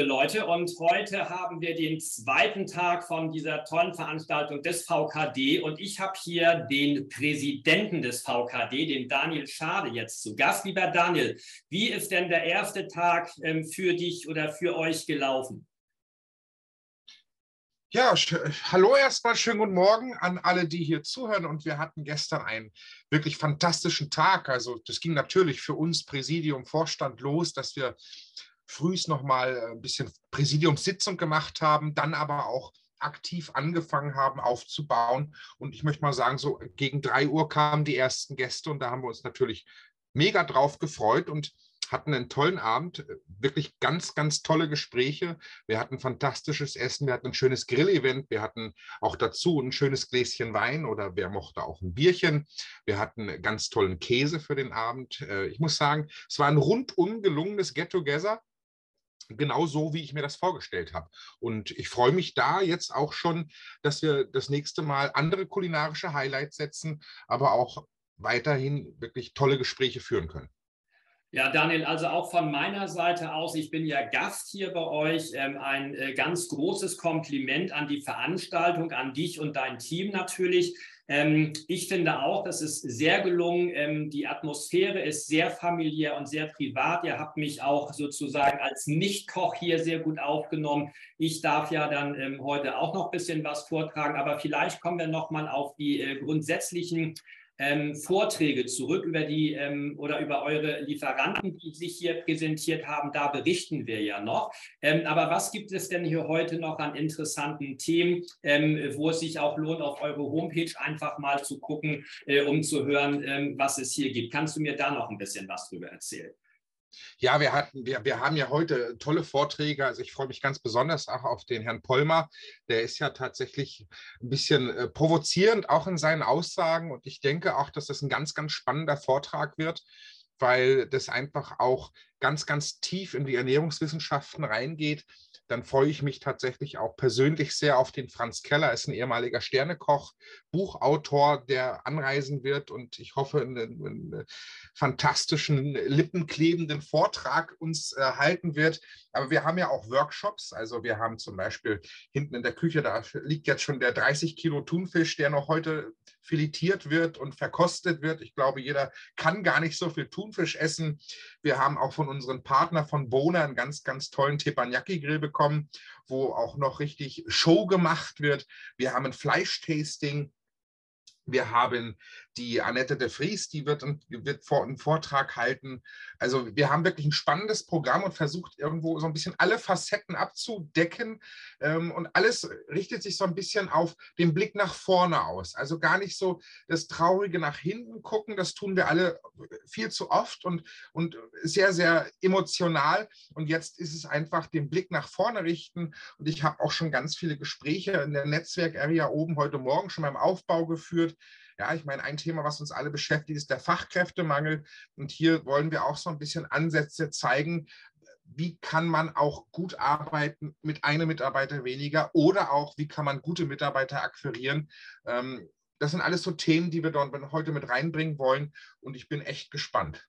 Liebe Leute. Und heute haben wir den zweiten Tag von dieser tollen Veranstaltung des VKD. Und ich habe hier den Präsidenten des VKD, den Daniel Schade, jetzt zu Gast. Lieber Daniel, wie ist denn der erste Tag ähm, für dich oder für euch gelaufen? Ja, hallo erstmal, schönen guten Morgen an alle, die hier zuhören. Und wir hatten gestern einen wirklich fantastischen Tag. Also das ging natürlich für uns Präsidium, Vorstand los, dass wir frühs nochmal äh, ein bisschen Präsidiumssitzung gemacht haben, dann aber auch aktiv angefangen haben aufzubauen. Und ich möchte mal sagen, so gegen drei Uhr kamen die ersten Gäste und da haben wir uns natürlich mega drauf gefreut und hatten einen tollen Abend, wirklich ganz, ganz tolle Gespräche. Wir hatten fantastisches Essen, wir hatten ein schönes Grillevent, wir hatten auch dazu ein schönes Gläschen Wein oder wer mochte auch ein Bierchen. Wir hatten ganz tollen Käse für den Abend. Äh, ich muss sagen, es war ein rundum gelungenes Get-Together genau so, wie ich mir das vorgestellt habe. Und ich freue mich da jetzt auch schon, dass wir das nächste Mal andere kulinarische Highlights setzen, aber auch weiterhin wirklich tolle Gespräche führen können. Ja, Daniel, also auch von meiner Seite aus, ich bin ja Gast hier bei euch. Ähm, ein äh, ganz großes Kompliment an die Veranstaltung, an dich und dein Team natürlich. Ähm, ich finde auch, das ist sehr gelungen. Ähm, die Atmosphäre ist sehr familiär und sehr privat. Ihr habt mich auch sozusagen als Nicht-Koch hier sehr gut aufgenommen. Ich darf ja dann ähm, heute auch noch ein bisschen was vortragen, aber vielleicht kommen wir noch mal auf die äh, grundsätzlichen ähm, Vorträge zurück über die ähm, oder über eure Lieferanten, die sich hier präsentiert haben. Da berichten wir ja noch. Ähm, aber was gibt es denn hier heute noch an interessanten Themen, ähm, wo es sich auch lohnt, auf eure Homepage einfach mal zu gucken, äh, um zu hören, ähm, was es hier gibt? Kannst du mir da noch ein bisschen was drüber erzählen? Ja, wir hatten, wir, wir haben ja heute tolle Vorträge. Also ich freue mich ganz besonders auch auf den Herrn Pollmer. Der ist ja tatsächlich ein bisschen äh, provozierend auch in seinen Aussagen. Und ich denke auch, dass das ein ganz, ganz spannender Vortrag wird, weil das einfach auch ganz, ganz tief in die Ernährungswissenschaften reingeht dann freue ich mich tatsächlich auch persönlich sehr auf den Franz Keller, ist ein ehemaliger Sternekoch, Buchautor, der anreisen wird. Und ich hoffe, einen, einen fantastischen, lippenklebenden Vortrag uns äh, halten wird. Aber wir haben ja auch Workshops, also wir haben zum Beispiel hinten in der Küche, da liegt jetzt schon der 30 Kilo Thunfisch, der noch heute filetiert wird und verkostet wird. Ich glaube, jeder kann gar nicht so viel Thunfisch essen. Wir haben auch von unseren Partnern von Bona einen ganz, ganz tollen Teppanyaki-Grill bekommen, wo auch noch richtig Show gemacht wird. Wir haben ein Fleischtasting. Wir haben die Annette de Vries, die wird, wird einen Vortrag halten. Also wir haben wirklich ein spannendes Programm und versucht irgendwo so ein bisschen alle Facetten abzudecken. Ähm, und alles richtet sich so ein bisschen auf den Blick nach vorne aus. Also gar nicht so das Traurige nach hinten gucken. Das tun wir alle viel zu oft und, und sehr, sehr emotional. Und jetzt ist es einfach den Blick nach vorne richten. Und ich habe auch schon ganz viele Gespräche in der Netzwerk-Area oben heute Morgen schon beim Aufbau geführt ja, ich meine, ein Thema, was uns alle beschäftigt, ist der Fachkräftemangel. Und hier wollen wir auch so ein bisschen Ansätze zeigen, wie kann man auch gut arbeiten mit einem Mitarbeiter weniger oder auch, wie kann man gute Mitarbeiter akquirieren. Ähm, das sind alles so Themen, die wir dort heute mit reinbringen wollen. Und ich bin echt gespannt.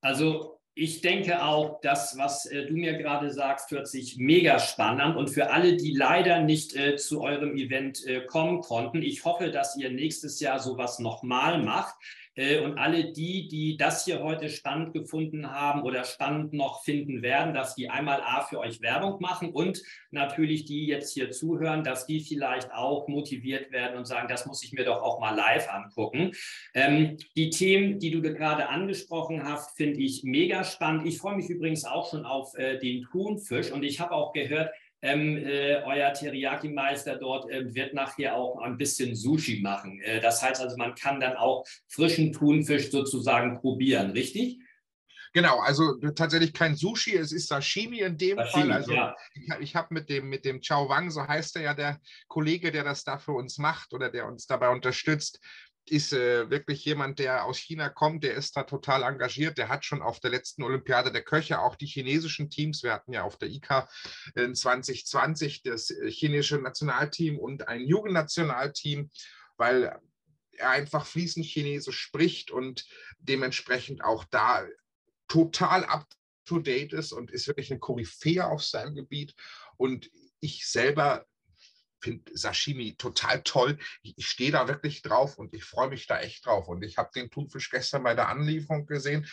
Also ich denke auch, das, was äh, du mir gerade sagst, hört sich mega spannend an. Und für alle, die leider nicht äh, zu eurem Event äh, kommen konnten, ich hoffe, dass ihr nächstes Jahr sowas nochmal macht. Äh, und alle die, die das hier heute spannend gefunden haben oder spannend noch finden werden, dass die einmal A für euch Werbung machen und natürlich die jetzt hier zuhören, dass die vielleicht auch motiviert werden und sagen, das muss ich mir doch auch mal live angucken. Ähm, die Themen, die du gerade angesprochen hast, finde ich mega spannend. Ich freue mich übrigens auch schon auf äh, den Thunfisch und ich habe auch gehört, ähm, äh, euer Teriyaki-Meister dort äh, wird nachher auch ein bisschen Sushi machen. Äh, das heißt also, man kann dann auch frischen Thunfisch sozusagen probieren, richtig? Genau, also tatsächlich kein Sushi, es ist Sashimi in dem Sashimi, Fall. Also ja. ich, ich habe mit dem, mit dem Chao Wang, so heißt er ja, der Kollege, der das da für uns macht oder der uns dabei unterstützt, ist äh, wirklich jemand, der aus China kommt, der ist da total engagiert. Der hat schon auf der letzten Olympiade der Köche auch die chinesischen Teams, wir hatten ja auf der in 2020 das äh, chinesische Nationalteam und ein Jugendnationalteam, weil er einfach fließend Chinesisch spricht und dementsprechend auch da total up to date ist und ist wirklich eine Koryphäe auf seinem Gebiet. Und ich selber finde Sashimi total toll. Ich, ich stehe da wirklich drauf und ich freue mich da echt drauf. Und ich habe den Thunfisch gestern bei der Anlieferung gesehen.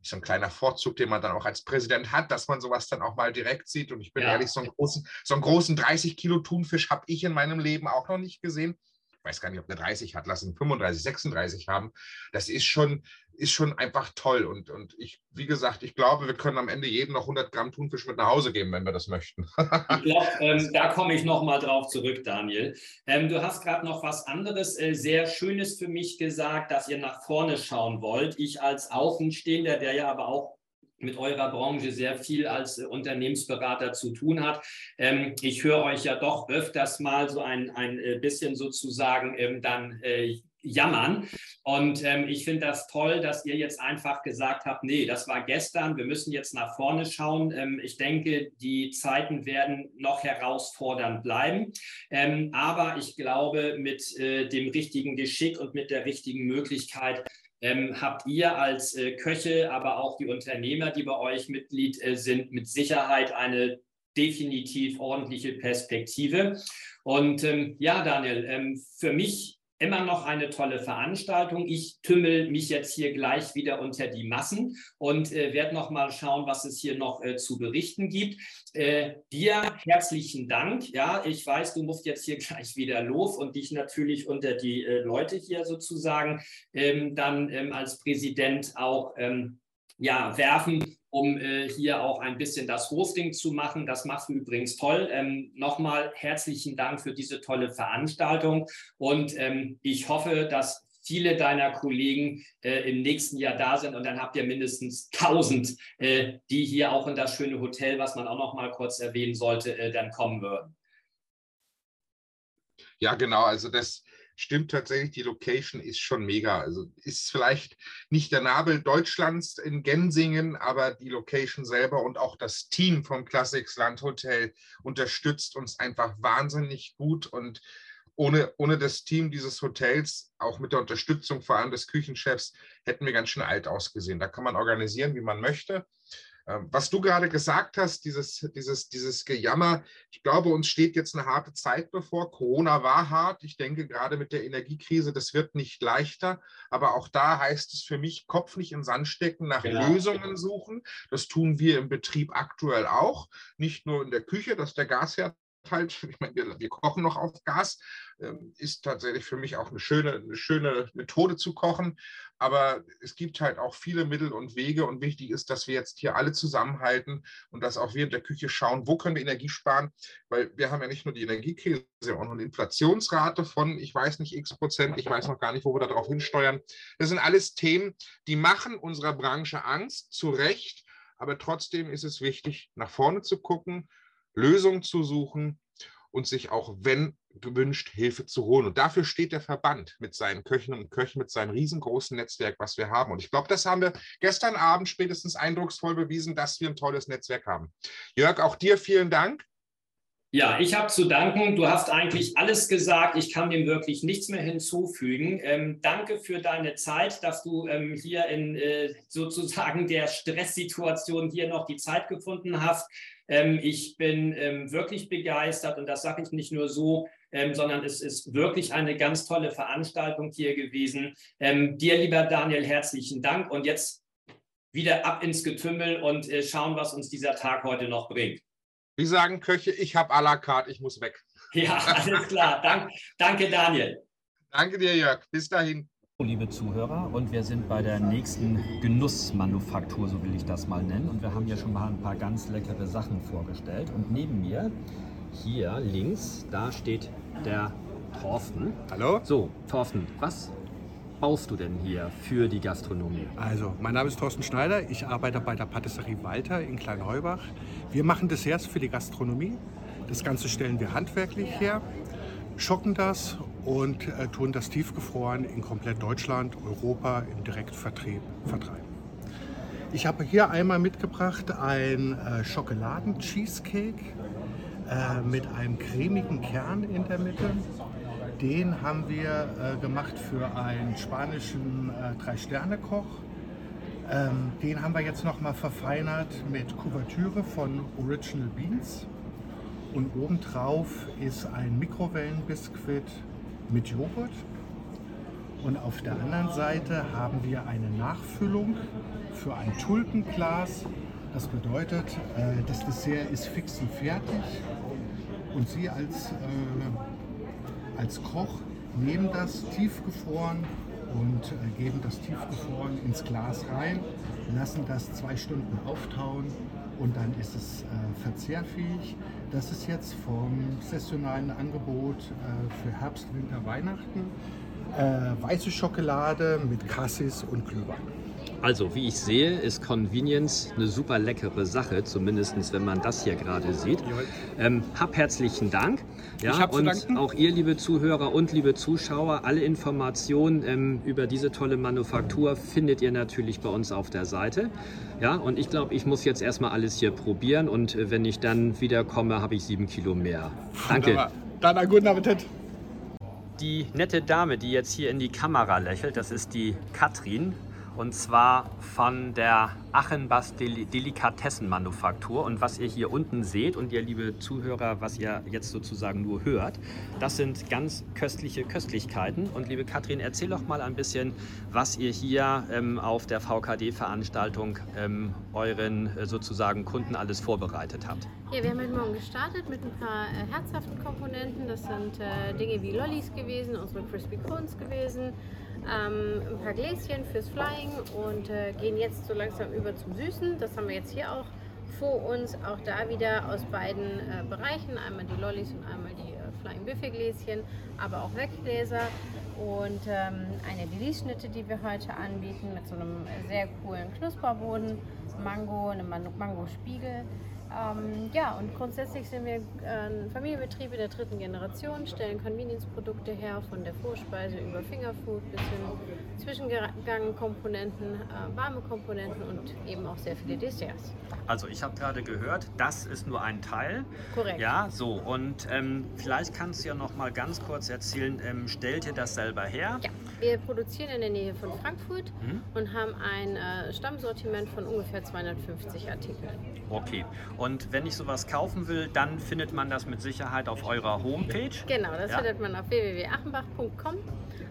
So ein kleiner Vorzug, den man dann auch als Präsident hat, dass man sowas dann auch mal direkt sieht. Und ich bin ja. ehrlich, so einen großen, so einen großen 30 Kilo Thunfisch habe ich in meinem Leben auch noch nicht gesehen weiß gar nicht, ob der 30 hat, lassen 35, 36 haben. Das ist schon, ist schon einfach toll. Und, und ich, wie gesagt, ich glaube, wir können am Ende jedem noch 100 Gramm Thunfisch mit nach Hause geben, wenn wir das möchten. ich glaube, ähm, da komme ich nochmal drauf zurück, Daniel. Ähm, du hast gerade noch was anderes, äh, sehr Schönes für mich gesagt, dass ihr nach vorne schauen wollt. Ich als Außenstehender, der ja aber auch mit eurer Branche sehr viel als Unternehmensberater zu tun hat. Ähm, ich höre euch ja doch öfters mal so ein, ein äh, bisschen sozusagen ähm, dann äh, jammern. Und ähm, ich finde das toll, dass ihr jetzt einfach gesagt habt, nee, das war gestern, wir müssen jetzt nach vorne schauen. Ähm, ich denke, die Zeiten werden noch herausfordernd bleiben. Ähm, aber ich glaube, mit äh, dem richtigen Geschick und mit der richtigen Möglichkeit ähm, habt ihr als äh, Köche, aber auch die Unternehmer, die bei euch Mitglied äh, sind, mit Sicherheit eine definitiv ordentliche Perspektive. Und ähm, ja, Daniel, ähm, für mich immer noch eine tolle Veranstaltung. Ich tümmel mich jetzt hier gleich wieder unter die Massen und äh, werde noch mal schauen, was es hier noch äh, zu berichten gibt. Äh, dir herzlichen Dank. Ja, ich weiß, du musst jetzt hier gleich wieder los und dich natürlich unter die äh, Leute hier sozusagen ähm, dann ähm, als Präsident auch ähm, ja, werfen um äh, hier auch ein bisschen das Hosting zu machen. Das machst du übrigens toll. Ähm, Nochmal herzlichen Dank für diese tolle Veranstaltung und ähm, ich hoffe, dass viele deiner Kollegen äh, im nächsten Jahr da sind und dann habt ihr mindestens 1000, äh, die hier auch in das schöne Hotel, was man auch noch mal kurz erwähnen sollte, äh, dann kommen würden. Ja, genau. Also das, stimmt tatsächlich, die Location ist schon mega. Also ist vielleicht nicht der Nabel Deutschlands in Gensingen, aber die Location selber und auch das Team vom Classics Landhotel unterstützt uns einfach wahnsinnig gut und ohne, ohne das Team dieses Hotels, auch mit der Unterstützung vor allem des Küchenchefs, hätten wir ganz schön alt ausgesehen. Da kann man organisieren, wie man möchte. Ähm, was du gerade gesagt hast, dieses, dieses, dieses Gejammer, ich glaube, uns steht jetzt eine harte Zeit bevor. Corona war hart. Ich denke, gerade mit der Energiekrise, das wird nicht leichter. Aber auch da heißt es für mich, Kopf nicht in Sand stecken, nach genau. Lösungen suchen. Das tun wir im Betrieb aktuell auch. Nicht nur in der Küche, dass der Gasherd halt, ich meine, wir, wir, kochen noch auf Gas, ähm, ist tatsächlich für mich auch eine schöne, eine schöne Methode zu kochen. Aber es gibt halt auch viele Mittel und Wege und wichtig ist, dass wir jetzt hier alle zusammenhalten und dass auch wir in der Küche schauen, wo können wir Energie sparen, weil wir haben ja nicht nur die Energiekrise, sondern auch noch eine Inflationsrate von, ich weiß nicht, x Prozent, ich weiß noch gar nicht, wo wir darauf hinsteuern. Das sind alles Themen, die machen unserer Branche Angst, zu Recht. Aber trotzdem ist es wichtig, nach vorne zu gucken, Lösungen zu suchen und sich auch, wenn gewünscht, Hilfe zu holen. Und dafür steht der Verband mit seinen Köchen und Köchen, mit seinem riesengroßen Netzwerk, was wir haben. Und ich glaube, das haben wir gestern Abend spätestens eindrucksvoll bewiesen, dass wir ein tolles Netzwerk haben. Jörg, auch dir vielen Dank. Ja, ich habe zu danken. Du hast eigentlich alles gesagt. Ich kann dem wirklich nichts mehr hinzufügen. Ähm, danke für deine Zeit, dass du ähm, hier in äh, sozusagen der Stresssituation hier noch die Zeit gefunden hast. Ähm, ich bin ähm, wirklich begeistert und das sage ich nicht nur so, ähm, sondern es ist wirklich eine ganz tolle Veranstaltung hier gewesen. Ähm, dir, lieber Daniel, herzlichen Dank und jetzt wieder ab ins Getümmel und äh, schauen, was uns dieser Tag heute noch bringt. Wie sagen Köche, ich habe à la carte, ich muss weg. Ja, alles klar. Dank, danke, Daniel. Danke dir, Jörg. Bis dahin. Liebe Zuhörer, und wir sind bei der nächsten Genussmanufaktur, so will ich das mal nennen. Und wir haben hier schon mal ein paar ganz leckere Sachen vorgestellt. Und neben mir, hier links, da steht der Thorsten. Hallo? So, Thorsten, was baust du denn hier für die Gastronomie? Also, mein Name ist Thorsten Schneider. Ich arbeite bei der Patisserie Walter in Kleinheubach. Wir machen Desserts für die Gastronomie. Das Ganze stellen wir handwerklich her, schocken das und äh, tun das tiefgefroren in komplett Deutschland, Europa im Direktvertrieb vertreiben. Ich habe hier einmal mitgebracht ein äh, Schokoladen-Cheesecake äh, mit einem cremigen Kern in der Mitte den haben wir äh, gemacht für einen spanischen äh, Drei-Sterne-Koch. Ähm, den haben wir jetzt nochmal verfeinert mit Kuvertüre von Original Beans. Und obendrauf ist ein Mikrowellenbiskuit mit Joghurt. Und auf der anderen Seite haben wir eine Nachfüllung für ein Tulpenglas. Das bedeutet, äh, das Dessert ist fix und fertig. Und Sie als, äh, als Koch nehmen das tiefgefroren und äh, geben das tiefgefroren ins Glas rein, lassen das zwei Stunden auftauen und dann ist es äh, verzehrfähig. Das ist jetzt vom saisonalen Angebot äh, für Herbst, Winter, Weihnachten. Äh, weiße Schokolade mit Cassis und Glühwein. Also, wie ich sehe, ist Convenience eine super leckere Sache, zumindest wenn man das hier gerade sieht. Ähm, hab herzlichen Dank. Ja, und auch ihr, liebe Zuhörer und liebe Zuschauer, alle Informationen ähm, über diese tolle Manufaktur findet ihr natürlich bei uns auf der Seite. Ja, und ich glaube, ich muss jetzt erstmal alles hier probieren und äh, wenn ich dann wiederkomme, habe ich sieben Kilo mehr. Danke. Wunderbar. Dann einen guten Appetit. Die nette Dame, die jetzt hier in die Kamera lächelt, das ist die Katrin. Und zwar von der Achenbass Del Delikatessenmanufaktur. Und was ihr hier unten seht und ihr liebe Zuhörer, was ihr jetzt sozusagen nur hört, das sind ganz köstliche Köstlichkeiten. Und liebe Katrin, erzähl doch mal ein bisschen, was ihr hier ähm, auf der VKD-Veranstaltung ähm, euren äh, sozusagen Kunden alles vorbereitet habt. Ja, wir haben heute Morgen gestartet mit ein paar äh, herzhaften Komponenten. Das sind äh, Dinge wie Lollis gewesen, unsere Crispy Cones gewesen, ähm, ein paar Gläschen fürs Flying und äh, gehen jetzt so langsam über zum Süßen. Das haben wir jetzt hier auch vor uns. Auch da wieder aus beiden äh, Bereichen. Einmal die Lollis und einmal die äh, Flying Buffet Gläschen, aber auch Weggläser. Und ähm, eine Delice-Schnitte, die wir heute anbieten mit so einem sehr coolen Knusperboden, Mango, einem Man- Mango-Spiegel. Ähm, ja, und grundsätzlich sind wir äh, ein Familienbetrieb in der dritten Generation, stellen Convenience-Produkte her, von der Vorspeise über Fingerfood bis hin Zwischengangkomponenten, äh, warme Komponenten und eben auch sehr viele Desserts. Also ich habe gerade gehört, das ist nur ein Teil. Korrekt. Ja, so und ähm, vielleicht kannst du ja noch mal ganz kurz erzählen, ähm, stellt ihr das selber her? Ja, wir produzieren in der Nähe von Frankfurt Mhm. und haben ein äh, Stammsortiment von ungefähr 250 Artikeln. Okay. Und wenn ich sowas kaufen will, dann findet man das mit Sicherheit auf eurer Homepage. Genau, das Ja. findet man auf www.achenbach.com.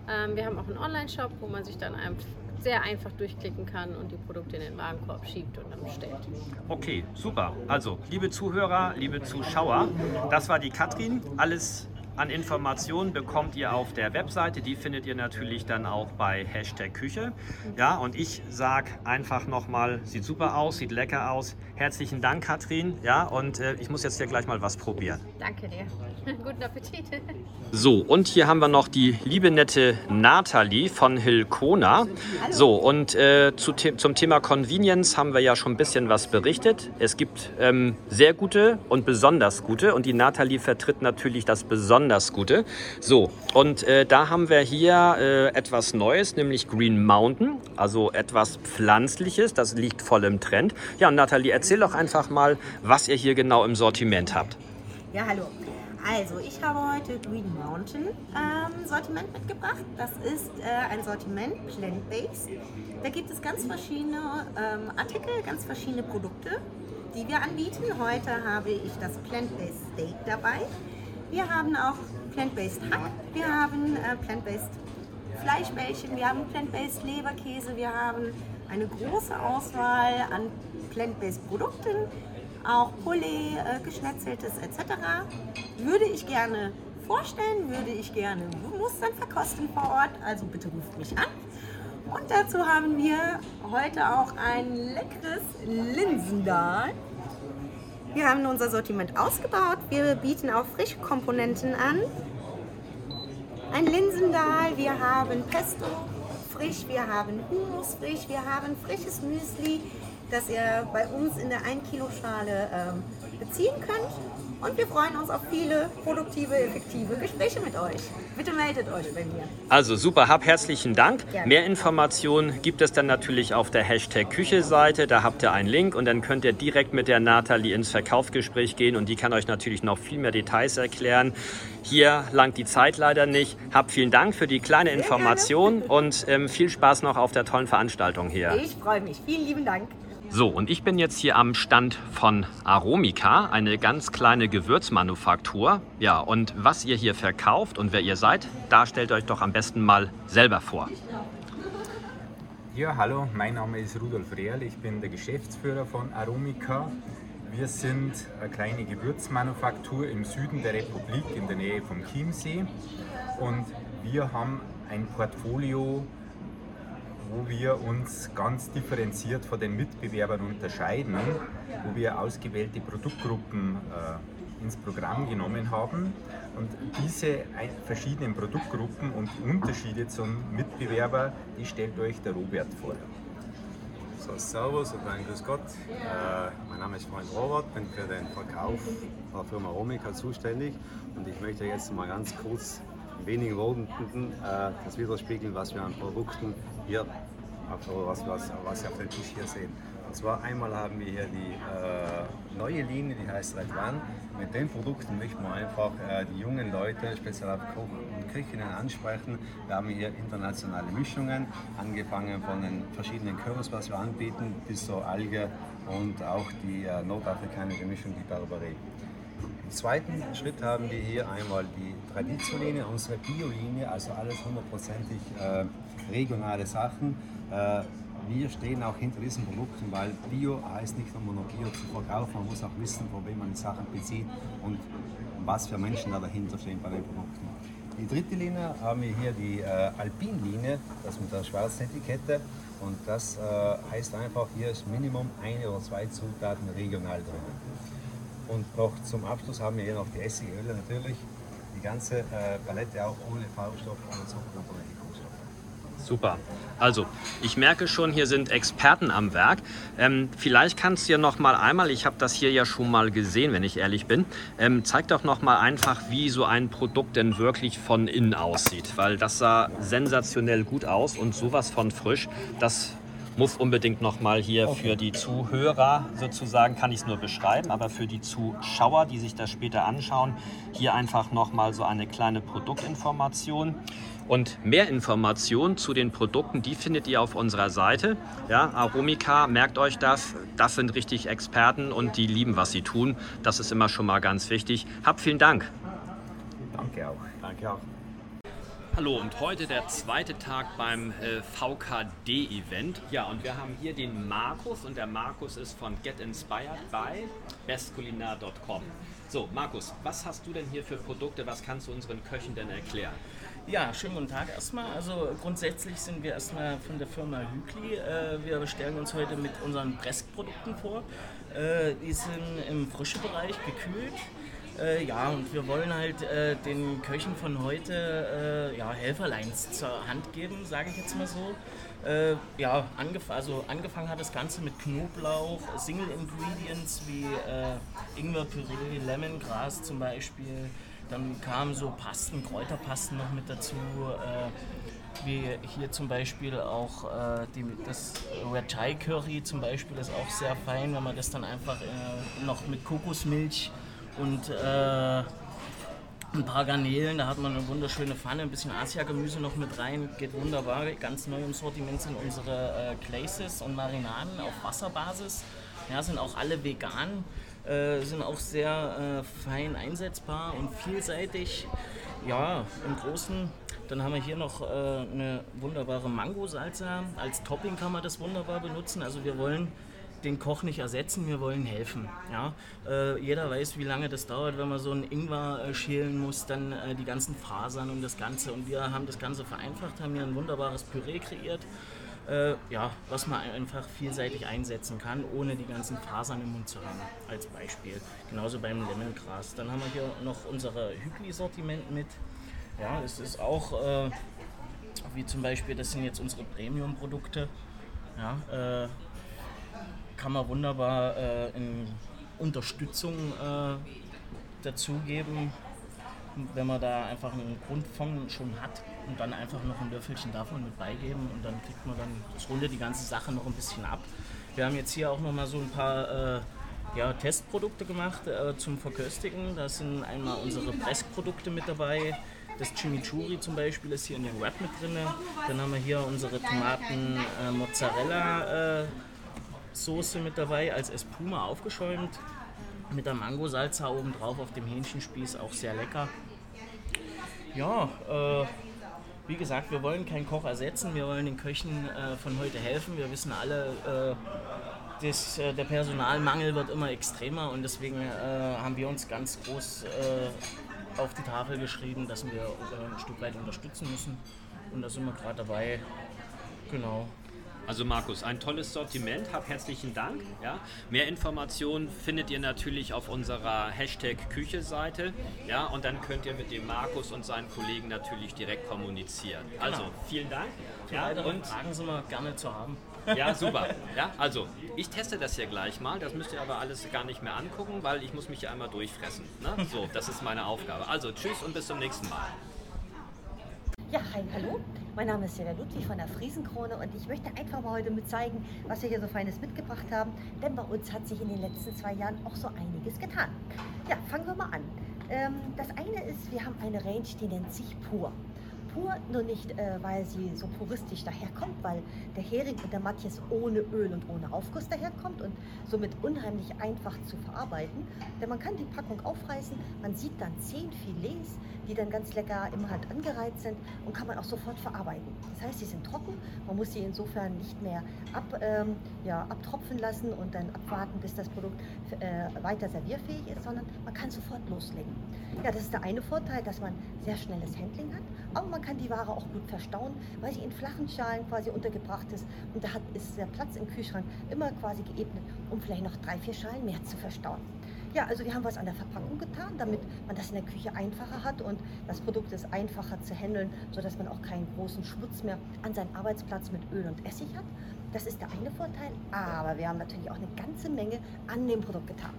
Ähm, wir haben auch einen Online-Shop, wo man sich dann einfach sehr einfach durchklicken kann und die Produkte in den Warenkorb schiebt und dann bestellt. Okay, super. Also, liebe Zuhörer, liebe Zuschauer, das war die Katrin. Alles an Informationen bekommt ihr auf der Webseite. Die findet ihr natürlich dann auch bei Hashtag Küche. Ja, und ich sage einfach nochmal, sieht super aus, sieht lecker aus. Herzlichen Dank, Katrin. Ja, und äh, ich muss jetzt hier gleich mal was probieren. Danke dir. Guten Appetit. So, und hier haben wir noch die liebe nette Nathalie von Hilkona. So, und äh, zu The zum Thema Convenience haben wir ja schon ein bisschen was berichtet. Es gibt ähm, sehr gute und besonders gute und die Nathalie vertritt natürlich das besonders gute. So, und äh, da haben wir hier äh, etwas Neues, nämlich Green Mountain, also etwas Pflanzliches, das liegt voll im Trend. Ja, Nathalie, erzähl doch einfach mal, was ihr hier genau im Sortiment habt. Ja, hallo. Also, ich habe heute Green Mountain ähm, Sortiment mitgebracht. Das ist äh, ein Sortiment plant-based. Da gibt es ganz verschiedene ähm, Artikel, ganz verschiedene Produkte, die wir anbieten. Heute habe ich das plant-based Steak dabei. Wir haben auch plant-based Hack. Wir haben äh, plant-based Fleischbällchen. Wir haben plant-based Leberkäse. Wir haben eine große Auswahl an plant-based Produkten auch Poulet, äh, geschnetzeltes etc. Würde ich gerne vorstellen, würde ich gerne Mustern verkosten vor Ort, also bitte ruft mich an. Und dazu haben wir heute auch ein leckeres Linsendahl. Wir haben unser Sortiment ausgebaut. Wir bieten auch frische Komponenten an. Ein Linsendahl, wir haben Pesto frisch, wir haben Hummus frisch, wir haben frisches Müsli, das ihr bei uns in der 1 Kilo Schale ähm, beziehen könnt. Und wir freuen uns auf viele produktive, effektive Gespräche mit euch. Bitte meldet euch bei mir. Also super, hab herzlichen Dank. Gerne. Mehr Informationen gibt es dann natürlich auf der Hashtag Küche-Seite. Da habt ihr einen Link und dann könnt ihr direkt mit der Nathalie ins Verkaufsgespräch gehen und die kann euch natürlich noch viel mehr Details erklären. Hier langt die Zeit leider nicht. Hab vielen Dank für die kleine Information und ähm, ähm, viel Spaß noch auf der tollen Veranstaltung hier. Ich freue mich. Vielen lieben Dank. So, und ich bin jetzt hier am Stand von Aromica, eine ganz kleine Gewürzmanufaktur. Ja, und was ihr hier verkauft und wer ihr seid, da stellt euch doch am besten mal selber vor. Ja, hallo, mein Name ist Rudolf Rehl, ich bin der Geschäftsführer von Aromica. Wir sind eine kleine Gewürzmanufaktur im Süden der Republik in der Nähe vom Chiemsee und wir haben ein Portfolio wo wir uns ganz differenziert von den Mitbewerbern unterscheiden, wo wir ausgewählte Produktgruppen äh, ins Programm genommen haben. Und diese verschiedenen Produktgruppen und die Unterschiede zum Mitbewerber, die stellt euch der Robert vor. So, servus und ein Grüß Gott. Äh, mein Name ist Freund Robert, bin für den Verkauf der Firma Romica zuständig und ich möchte jetzt mal ganz kurz wenigen Worten äh, das widerspiegeln, was wir an Produkten hier, was, was, was Sie auf dem Tisch hier sehen. Und zwar einmal haben wir hier die äh, neue Linie, die heißt Red One. Mit den Produkten möchten wir einfach äh, die jungen Leute, speziell auf Koch und Köchinnen ansprechen. Wir haben hier internationale Mischungen, angefangen von den verschiedenen Currys, was wir anbieten, bis zur Alge und auch die äh, nordafrikanische Mischung, die Barbarie. Im zweiten Schritt haben wir hier einmal die Traditiolinie, unsere Biolinie, also alles hundertprozentig äh, regionale Sachen. Äh, wir stehen auch hinter diesen Produkten, weil Bio heißt nicht nur Bio zu verkaufen, man muss auch wissen, von wem man die Sachen bezieht und was für Menschen da dahinter stehen bei den Produkten. Die dritte Linie haben wir hier die äh, Alpin-Linie, das mit der schwarzen Etikette. Und das äh, heißt einfach, hier ist Minimum eine oder zwei Zutaten regional drin. Und noch zum Abschluss haben wir hier noch die Essigöle natürlich. Die ganze äh, Palette auch ohne Farbstoff, ohne Zucker und ohne Wirkungsstoffe. Super. Also, ich merke schon, hier sind Experten am Werk. Ähm, vielleicht kannst du ja noch mal einmal, ich habe das hier ja schon mal gesehen, wenn ich ehrlich bin, ähm, zeig doch noch mal einfach, wie so ein Produkt denn wirklich von innen aussieht, weil das sah sensationell gut aus und sowas von frisch. Das muss unbedingt nochmal hier für die Zuhörer sozusagen, kann ich es nur beschreiben, aber für die Zuschauer, die sich das später anschauen, hier einfach nochmal so eine kleine Produktinformation. Und mehr Informationen zu den Produkten, die findet ihr auf unserer Seite. Ja, Aromica, merkt euch das, das sind richtig Experten und die lieben, was sie tun. Das ist immer schon mal ganz wichtig. Habt vielen Dank. Danke auch. Danke auch. Hallo und heute der zweite Tag beim äh, VKD-Event. Ja, und wir haben hier den Markus und der Markus ist von Get Inspired by bestkulinar.com. So, Markus, was hast du denn hier für Produkte? Was kannst du unseren Köchen denn erklären? Ja, schönen guten Tag erstmal. Also grundsätzlich sind wir erstmal von der Firma Hügli. Äh, wir stellen uns heute mit unseren Pressprodukten vor. Äh, die sind im frischen Bereich gekühlt äh, ja, und wir wollen halt äh, den Köchen von heute äh, ja, Helferleins zur Hand geben, sage ich jetzt mal so. Äh, ja, angef also angefangen hat das Ganze mit Knoblauch, Single Ingredients wie äh, Ingwerpüree, Lemongras zum Beispiel. Dann kamen so Pasten, Kräuterpasten noch mit dazu äh, wie hier zum Beispiel auch die, das Red Chai Curry zum Beispiel ist auch sehr fein, wenn man das dann einfach noch mit Kokosmilch und äh, ein paar Garnelen, da hat man eine wunderschöne Pfanne, ein bisschen Asia-Gemüse noch mit rein, geht wunderbar. Ganz neu im Sortiment sind unsere äh, Glaces und Marinaden auf Wasserbasis. Ja, sind auch alle vegan, äh, sind auch sehr äh, fein einsetzbar und vielseitig. Ja, im Großen dann haben wir hier noch äh, eine wunderbare Mango-Salsa. Als Topping kann man das wunderbar benutzen. Also wir wollen den Koch nicht ersetzen, wir wollen helfen. Ja? Äh, jeder weiß, wie lange das dauert, wenn man so einen Ingwer äh, schälen muss, dann äh, die ganzen Fasern und das Ganze. Und wir haben das Ganze vereinfacht, haben hier ein wunderbares Püree kreiert, äh, ja, was man einfach vielseitig einsetzen kann, ohne die ganzen Fasern im Mund zu haben, als Beispiel. Genauso beim Lemongras. Dann haben wir hier noch unser Hügli-Sortiment mit. Ja, es ist auch, äh, wie zum Beispiel, das sind jetzt unsere Premium-Produkte. Ja, äh, kann man wunderbar äh, in Unterstützung äh, dazugeben, wenn man da einfach einen Grundfond schon hat und dann einfach noch ein Löffelchen davon mit beigeben und dann kriegt man dann, das rundet die ganze Sache noch ein bisschen ab. Wir haben jetzt hier auch noch mal so ein paar äh, ja, Testprodukte gemacht äh, zum Verköstigen. Da sind einmal unsere Pressprodukte mit dabei, Das Chimichurri zum Beispiel ist hier in dem Wrap mit drin. Dann haben wir hier unsere Tomaten äh, Mozzarella äh, Soße mit dabei, als Espuma aufgeschäumt. Mit der Mangosalza oben drauf auf dem Hähnchenspieß, auch sehr lecker. Ja, äh, wie gesagt, wir wollen keinen Koch ersetzen, wir wollen den Köchen äh, von heute helfen. Wir wissen alle, äh, das, äh, der Personalmangel wird immer extremer und deswegen äh, haben wir uns ganz groß äh, auf die Tafel geschrieben, dass wir äh, ein Stück weit unterstützen müssen. Und da sind wir gerade dabei. Genau. Also Markus, ein tolles Sortiment, hab herzlichen Dank. Ja. Mehr Informationen findet ihr natürlich auf unserer Hashtag Küche-Seite. Ja, und dann könnt ihr mit dem Markus und seinen Kollegen natürlich direkt kommunizieren. Also vielen Dank. Ja, und Fragen sind wir gerne zu haben. Ja, super. Ja, also ich teste das hier gleich mal. Das müsst ihr aber alles gar nicht mehr angucken, weil ich muss mich hier einmal durchfressen. Ne? So, das ist meine Aufgabe. Also tschüss und bis zum nächsten Mal. Ja, hi, hallo. Mein Name ist Silvia Ludwig von der Friesenkrone und ich möchte einfach mal heute mit zeigen, was wir hier so Feines mitgebracht haben. Denn bei uns hat sich in den letzten zwei Jahren auch so einiges getan. Ja, fangen wir mal an. Ähm, das eine ist, wir haben eine Range, die nennt sich Pur pur, nur nicht, äh, weil sie so puristisch daherkommt, weil der Hering und der Matjes ohne Öl und ohne Aufguss daherkommt und somit unheimlich einfach zu verarbeiten. Denn man kann die Packung aufreißen, man sieht dann zehn Filets, die dann ganz lecker im Hand angereizt sind und kann man auch sofort verarbeiten. Das heißt, sie sind trocken, man muss sie insofern nicht mehr ab, ähm, ja, abtropfen lassen und dann abwarten, bis das Produkt äh, weiter servierfähig ist, sondern man kann sofort loslegen. Ja, das ist der eine Vorteil, dass man sehr schnelles Handling hat, aber man kann die Ware auch gut verstauen, weil sie in flachen Schalen quasi untergebracht ist und da hat, ist der Platz im Kühlschrank immer quasi geebnet, um vielleicht noch drei, vier Schalen mehr zu verstauen. Ja, also wir haben was an der Verpackung getan, damit man das in der Küche einfacher hat und das Produkt ist einfacher zu handeln, sodass man auch keinen großen Schmutz mehr an seinem Arbeitsplatz mit Öl und Essig hat. Das ist der eine Vorteil, aber wir haben natürlich auch eine ganze Menge an dem Produkt getan.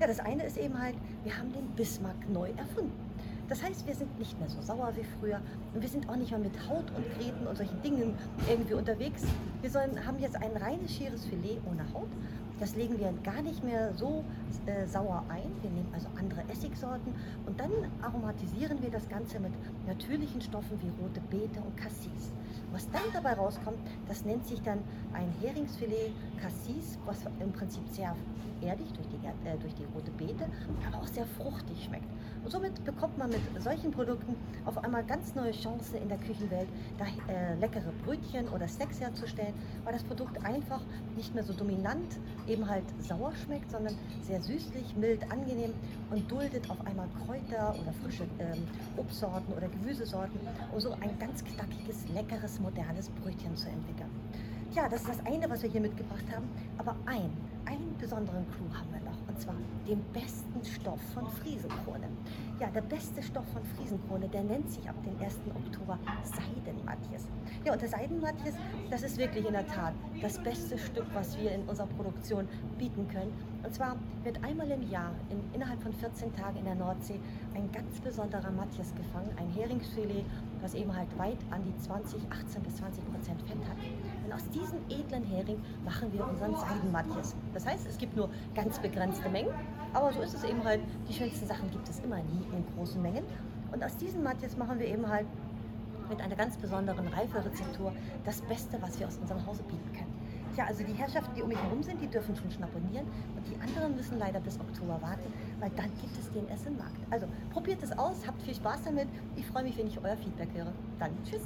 Ja, das eine ist eben halt, wir haben den Bismarck neu erfunden. Das heißt, wir sind nicht mehr so sauer wie früher und wir sind auch nicht mehr mit Haut und Gräten und solchen Dingen irgendwie unterwegs. Wir sollen, haben jetzt ein reines schieres Filet ohne Haut das legen wir gar nicht mehr so äh, sauer ein. Wir nehmen also andere Essigsorten und dann aromatisieren wir das Ganze mit natürlichen Stoffen wie rote Beete und Cassis. Was dann dabei rauskommt, das nennt sich dann ein Heringsfilet Cassis, was im Prinzip sehr erdig durch äh, durch die rote Beete, aber auch sehr fruchtig schmeckt. Und somit bekommt man mit solchen Produkten auf einmal ganz neue Chancen in der Küchenwelt, da äh, leckere Brötchen oder Snacks herzustellen, weil das Produkt einfach nicht mehr so dominant eben halt sauer schmeckt, sondern sehr süßlich, mild, angenehm und duldet auf einmal Kräuter oder frische ähm, Obstsorten oder Gemüsesorten, um so ein ganz knackiges, leckeres, modernes Brötchen zu entwickeln. Ja, das ist das eine, was wir hier mitgebracht haben. Aber ein, einen besonderen Clou haben wir noch. Und zwar den besten Stoff von Friesenkrone. Ja, der beste Stoff von Friesenkrone, der nennt sich ab dem 1. Oktober Seidenmatjes. Ja, und der Seidenmatjes, das ist wirklich in der Tat das beste Stück, was wir in unserer Produktion bieten können. Und zwar wird einmal im Jahr in, innerhalb von 14 Tagen in der Nordsee ein ganz besonderer Matjes gefangen, ein Heringsfilet, was eben halt weit an die 20, 18 bis 20 Prozent Fett hat. Und aus diesem edlen Hering machen wir unseren Seidenmatjes. Das heißt, es gibt nur ganz begrenzte Mengen, aber so ist es eben halt. Die schönsten Sachen gibt es immer nie in großen Mengen. Und aus diesen Matjes machen wir eben halt mit einer ganz besonderen Reiferezeptur das Beste, was wir aus unserem Hause bieten können. Ja, also die Herrschaften, die um mich herum sind, die dürfen schon schnapponieren und die anderen müssen leider bis Oktober warten, weil dann gibt es den Essen Markt. Also probiert es aus, habt viel Spaß damit. Ich freue mich, wenn ich euer Feedback höre. Dann tschüss.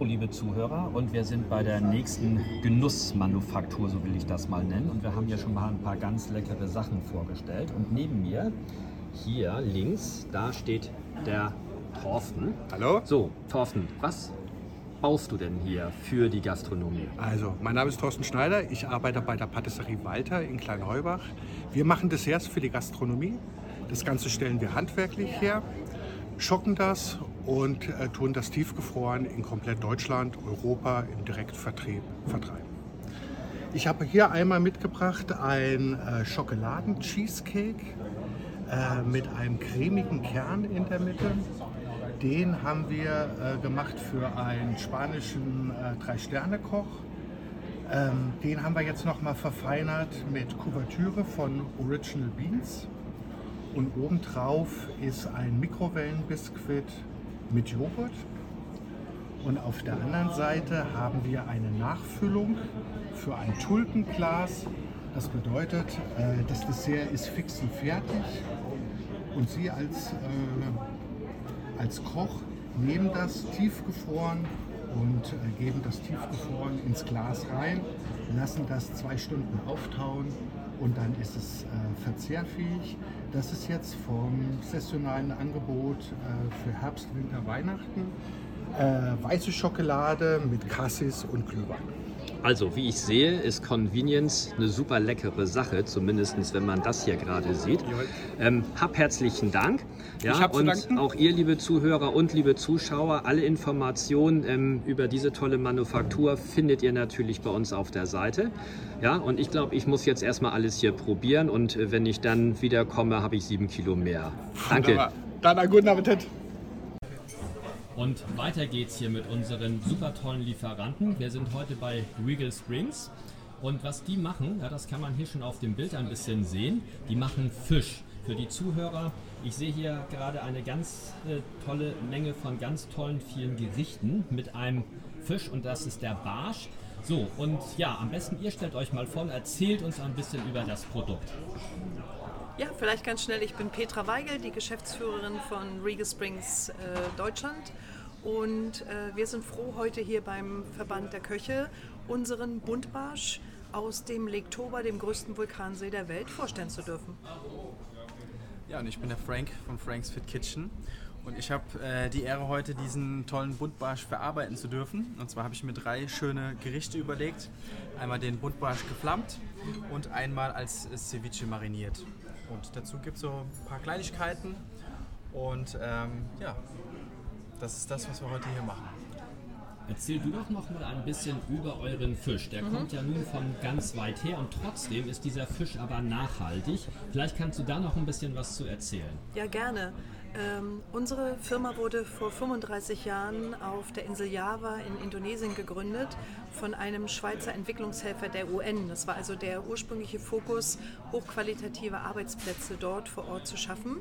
Liebe Zuhörer, und wir sind bei der nächsten Genussmanufaktur, so will ich das mal nennen. Und wir haben ja schon mal ein paar ganz leckere Sachen vorgestellt. Und neben mir, hier links, da steht der Thorsten. Hallo? So, Thorsten, was baust du denn hier für die Gastronomie? Also, mein Name ist Thorsten Schneider. Ich arbeite bei der Patisserie Walter in Kleinheubach. Wir machen Desserts für die Gastronomie. Das Ganze stellen wir handwerklich her, schocken das und äh, tun das tiefgefroren in komplett Deutschland, Europa im Direktvertrieb vertreiben. Ich habe hier einmal mitgebracht ein äh, Schokoladen-Cheesecake äh, mit einem cremigen Kern in der Mitte. Den haben wir äh, gemacht für einen spanischen äh, Drei-Sterne-Koch. Ähm, den haben wir jetzt noch mal verfeinert mit Kuvertüre von Original Beans. Und obendrauf ist ein Mikrowellenbiskuit mit Joghurt. Und auf der anderen Seite haben wir eine Nachfüllung für ein Tulpenglas. Das bedeutet, äh, das Dessert ist fix und fertig. Und Sie als, äh, als Koch nehmen das tiefgefroren und äh, geben das tiefgefroren ins Glas rein, lassen das zwei Stunden auftauen und dann ist es äh, verzehrfähig. Das ist jetzt vom saisonalen Angebot äh, für Herbst, Winter, Weihnachten. Äh, weiße Schokolade mit Cassis und Glühwein. Also, wie ich sehe, ist Convenience eine super leckere Sache, zumindest wenn man das hier gerade sieht. Ähm, hab herzlichen Dank. Ja, und auch ihr, liebe Zuhörer und liebe Zuschauer, alle Informationen ähm, über diese tolle Manufaktur findet ihr natürlich bei uns auf der Seite. Ja, und ich glaube, ich muss jetzt erstmal alles hier probieren und äh, wenn ich dann wiederkomme, habe ich sieben Kilo mehr. Danke. Wunderbar. Dann einen guten Appetit. Und weiter geht's hier mit unseren super tollen Lieferanten. Wir sind heute bei Regal Springs. Und was die machen, ja, das kann man hier schon auf dem Bild ein bisschen sehen, die machen Fisch. Für die Zuhörer, ich sehe hier gerade eine ganz äh, tolle Menge von ganz tollen vielen Gerichten mit einem Fisch und das ist der Barsch. So, und ja, am besten ihr stellt euch mal vor und erzählt uns ein bisschen über das Produkt. Ja, vielleicht ganz schnell. Ich bin Petra Weigel, die Geschäftsführerin von Regal Springs äh, Deutschland. Und äh, wir sind froh, heute hier beim Verband der Köche unseren Buntbarsch aus dem Lake Toba, dem größten Vulkansee der Welt, vorstellen zu dürfen. Ja, und ich bin der Frank von Frank's Fit Kitchen. Und ich habe äh, die Ehre, heute diesen tollen Buntbarsch verarbeiten zu dürfen. Und zwar habe ich mir drei schöne Gerichte überlegt. Einmal den Buntbarsch geflammt und einmal als Ceviche mariniert. Und dazu gibt es so ein paar Kleinigkeiten. Und ähm, ja, das ist das, was wir heute hier machen. Erzähl du doch noch mal ein bisschen über euren Fisch. Der Mhm. kommt ja nun von ganz weit her und trotzdem ist dieser Fisch aber nachhaltig. Vielleicht kannst du da noch ein bisschen was zu erzählen. Ja, gerne. Ähm, unsere Firma wurde vor 35 Jahren auf der Insel Java in Indonesien gegründet von einem Schweizer Entwicklungshelfer der UN. Das war also der ursprüngliche Fokus, hochqualitative Arbeitsplätze dort vor Ort zu schaffen.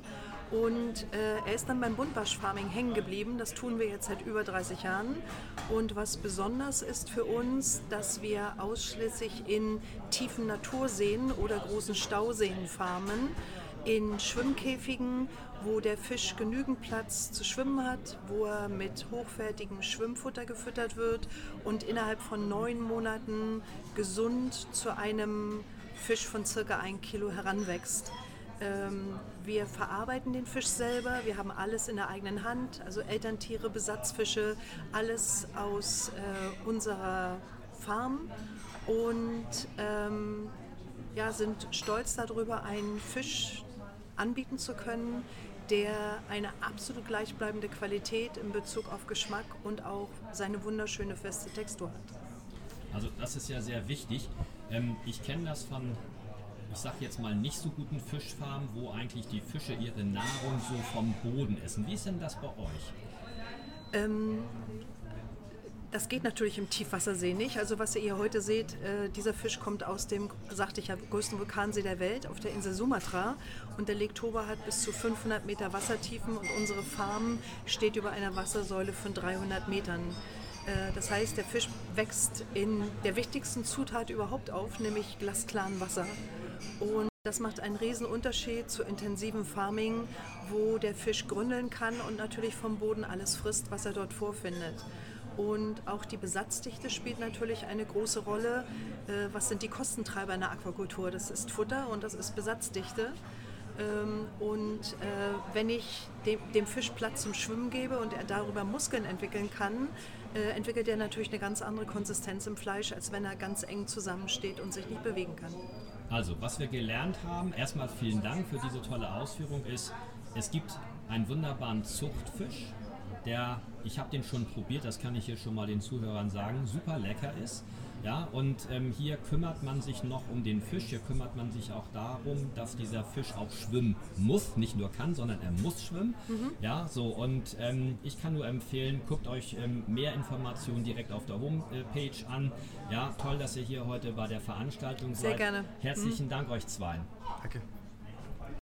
Und äh, er ist dann beim Buntbarsch-Farming hängen geblieben. Das tun wir jetzt seit über 30 Jahren. Und was besonders ist für uns, dass wir ausschließlich in tiefen Naturseen oder großen Stauseen farmen in Schwimmkäfigen, wo der Fisch genügend Platz zu schwimmen hat, wo er mit hochwertigem Schwimmfutter gefüttert wird und innerhalb von neun Monaten gesund zu einem Fisch von circa ein Kilo heranwächst. Ähm, wir verarbeiten den Fisch selber, wir haben alles in der eigenen Hand, also Elterntiere, Besatzfische, alles aus äh, unserer Farm und ähm, ja, sind stolz darüber, einen Fisch anbieten zu können, der eine absolut gleichbleibende Qualität in Bezug auf Geschmack und auch seine wunderschöne feste Textur hat. Also das ist ja sehr wichtig. Ähm, ich kenne das von, ich sag jetzt mal, nicht so guten Fischfarmen, wo eigentlich die Fische ihre Nahrung so vom Boden essen. Wie ist denn das bei euch? Ähm, das geht natürlich im Tiefwassersee nicht. Also was ihr hier heute seht, äh, dieser Fisch kommt aus dem, sagte ich ja, größten Vulkansee der Welt auf der Insel Sumatra. Und der Lake Toba hat bis zu 500 Meter Wassertiefen und unsere Farm steht über einer Wassersäule von 300 Metern. Äh, das heißt, der Fisch wächst in der wichtigsten Zutat überhaupt auf, nämlich glasklaren Wasser. Und das macht einen riesen Unterschied zu intensivem Farming, wo der Fisch gründeln kann und natürlich vom Boden alles frisst, was er dort vorfindet. Und auch die Besatzdichte spielt natürlich eine große Rolle. Äh, Was sind die Kostentreiber in der Aquakultur? Das ist Futter und das ist Besatzdichte. Ähm, Und äh, wenn ich dem, dem Fisch Platz zum Schwimmen gebe und er darüber Muskeln entwickeln kann, äh, entwickelt er natürlich eine ganz andere Konsistenz im Fleisch, als wenn er ganz eng zusammensteht und sich nicht bewegen kann. Also, was wir gelernt haben, erstmal vielen Dank für diese tolle Ausführung, ist, es gibt einen wunderbaren Zuchtfisch, der, ich habe den schon probiert, das kann ich hier schon mal den Zuhörern sagen, super lecker ist. Ja, und ähm, hier kümmert man sich noch um den Fisch, hier kümmert man sich auch darum, dass dieser Fisch auch schwimmen muss, nicht nur kann, sondern er muss schwimmen. Mhm. Ja, so und ähm, ich kann nur empfehlen, guckt euch ähm, mehr Informationen direkt auf der Homepage an. Ja, toll, dass ihr hier heute bei der Veranstaltung Sehr seid. gerne. Herzlichen Mhm. Dank euch zwei. Danke.